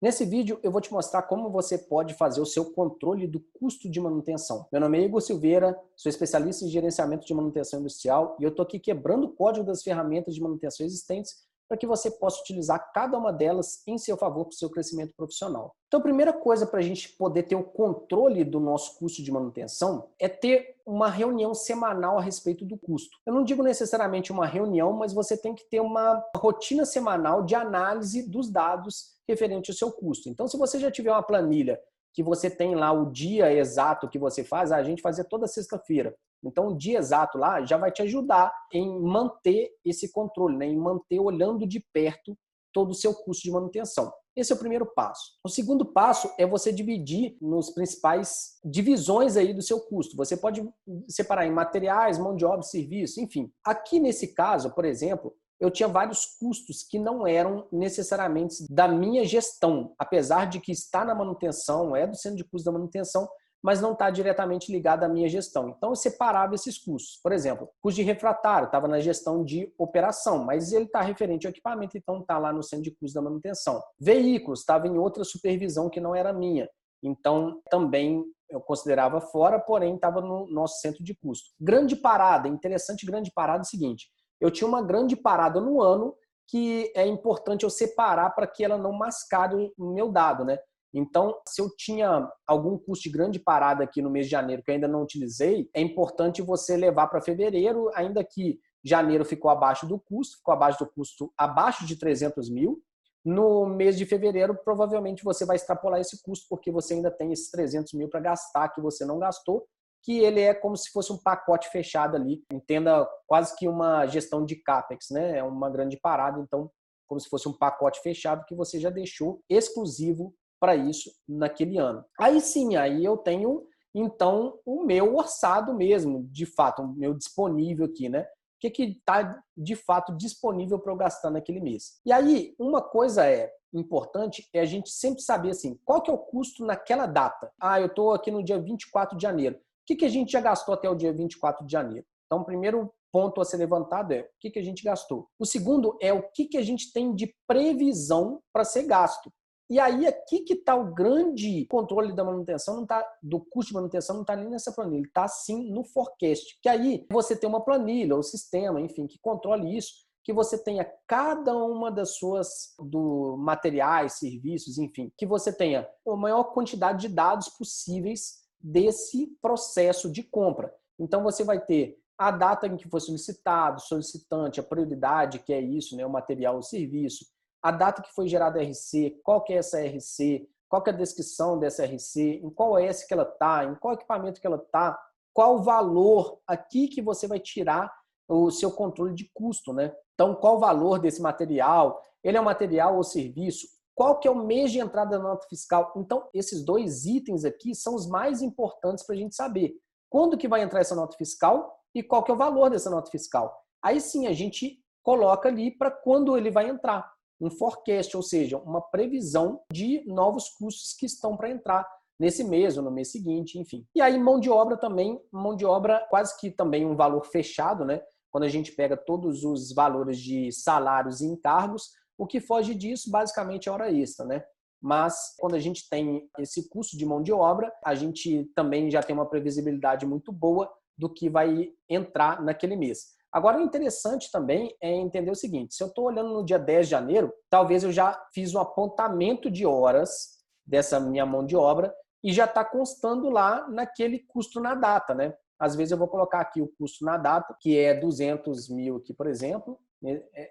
Nesse vídeo eu vou te mostrar como você pode fazer o seu controle do custo de manutenção. Meu nome é Igor Silveira, sou especialista em gerenciamento de manutenção industrial e eu estou aqui quebrando o código das ferramentas de manutenção existentes para que você possa utilizar cada uma delas em seu favor para o seu crescimento profissional. Então, a primeira coisa para a gente poder ter o controle do nosso custo de manutenção é ter uma reunião semanal a respeito do custo. Eu não digo necessariamente uma reunião, mas você tem que ter uma rotina semanal de análise dos dados referente ao seu custo. Então, se você já tiver uma planilha que você tem lá o dia exato que você faz, a gente fazia toda sexta-feira. Então, o dia exato lá já vai te ajudar em manter esse controle, né? em manter olhando de perto todo o seu custo de manutenção. Esse é o primeiro passo. O segundo passo é você dividir nos principais divisões aí do seu custo. Você pode separar em materiais, mão de obra, serviço, enfim. Aqui nesse caso, por exemplo, eu tinha vários custos que não eram necessariamente da minha gestão, apesar de que está na manutenção, é do centro de custo da manutenção, mas não está diretamente ligado à minha gestão. Então, eu separava esses custos. Por exemplo, custo de refratário estava na gestão de operação, mas ele está referente ao equipamento, então está lá no centro de custo da manutenção. Veículos estava em outra supervisão que não era minha. Então, também eu considerava fora, porém estava no nosso centro de custo. Grande parada, interessante grande parada é o seguinte, eu tinha uma grande parada no ano que é importante eu separar para que ela não mascare o meu dado, né? Então, se eu tinha algum custo de grande parada aqui no mês de janeiro que ainda não utilizei, é importante você levar para fevereiro, ainda que janeiro ficou abaixo do custo, ficou abaixo do custo abaixo de 300 mil. No mês de fevereiro, provavelmente você vai extrapolar esse custo, porque você ainda tem esses 300 mil para gastar que você não gastou, que ele é como se fosse um pacote fechado ali. Entenda quase que uma gestão de CAPEX, né? É uma grande parada, então, como se fosse um pacote fechado que você já deixou exclusivo para isso naquele ano. Aí sim, aí eu tenho então o meu orçado mesmo, de fato, o meu disponível aqui, né? O que está de fato disponível para eu gastar naquele mês. E aí, uma coisa é importante é a gente sempre saber assim, qual que é o custo naquela data. Ah, eu estou aqui no dia 24 de janeiro que, que a gente já gastou até o dia 24 de janeiro? Então, o primeiro ponto a ser levantado é o que, que a gente gastou. O segundo é o que, que a gente tem de previsão para ser gasto. E aí, aqui que está o grande controle da manutenção, não tá, do custo de manutenção, não está nem nessa planilha, está sim no forecast. Que aí você tem uma planilha, ou sistema, enfim, que controle isso, que você tenha cada uma das suas do materiais, serviços, enfim, que você tenha a maior quantidade de dados possíveis desse processo de compra. Então você vai ter a data em que foi solicitado, solicitante, a prioridade, que é isso, né, o material ou serviço, a data que foi gerada a RC, qual que é essa RC, qual que é a descrição dessa RC, em qual S que ela está, em qual equipamento que ela está, qual o valor aqui que você vai tirar o seu controle de custo, né? Então, qual o valor desse material? Ele é um material ou serviço? Qual que é o mês de entrada da nota fiscal? Então, esses dois itens aqui são os mais importantes para a gente saber. Quando que vai entrar essa nota fiscal e qual que é o valor dessa nota fiscal? Aí sim a gente coloca ali para quando ele vai entrar. Um forecast, ou seja, uma previsão de novos custos que estão para entrar nesse mês ou no mês seguinte, enfim. E aí mão de obra também, mão de obra quase que também um valor fechado, né? Quando a gente pega todos os valores de salários e encargos, o que foge disso, basicamente, é hora extra, né? Mas quando a gente tem esse custo de mão de obra, a gente também já tem uma previsibilidade muito boa do que vai entrar naquele mês. Agora, interessante também é entender o seguinte: se eu estou olhando no dia 10 de janeiro, talvez eu já fiz um apontamento de horas dessa minha mão de obra e já está constando lá naquele custo na data, né? Às vezes eu vou colocar aqui o custo na data, que é 200 mil aqui, por exemplo,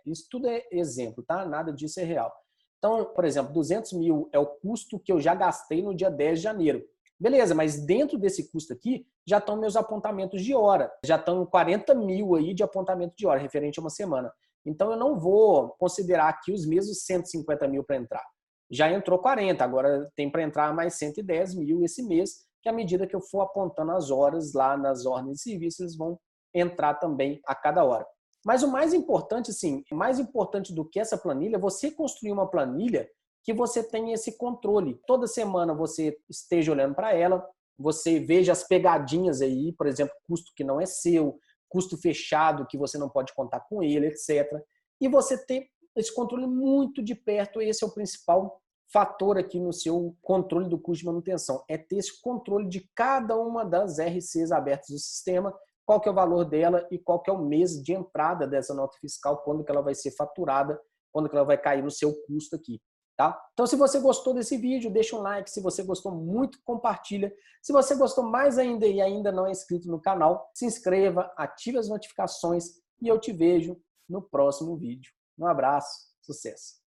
isso tudo é exemplo, tá? Nada disso é real. Então, por exemplo, 200 mil é o custo que eu já gastei no dia 10 de janeiro. Beleza, mas dentro desse custo aqui já estão meus apontamentos de hora. Já estão 40 mil aí de apontamento de hora, referente a uma semana. Então eu não vou considerar aqui os mesmos 150 mil para entrar. Já entrou 40, agora tem para entrar mais 110 mil esse mês, que à medida que eu for apontando as horas lá nas ordens de serviço, eles vão entrar também a cada hora. Mas o mais importante, sim, mais importante do que essa planilha, é você construir uma planilha que você tenha esse controle. Toda semana você esteja olhando para ela, você veja as pegadinhas aí, por exemplo, custo que não é seu, custo fechado que você não pode contar com ele, etc. E você ter esse controle muito de perto, esse é o principal fator aqui no seu controle do custo de manutenção. É ter esse controle de cada uma das RCs abertas do sistema, qual que é o valor dela e qual que é o mês de entrada dessa nota fiscal, quando que ela vai ser faturada, quando que ela vai cair no seu custo aqui. Tá? Então, se você gostou desse vídeo, deixa um like. Se você gostou muito, compartilha. Se você gostou mais ainda e ainda não é inscrito no canal, se inscreva, ative as notificações e eu te vejo no próximo vídeo. Um abraço, sucesso!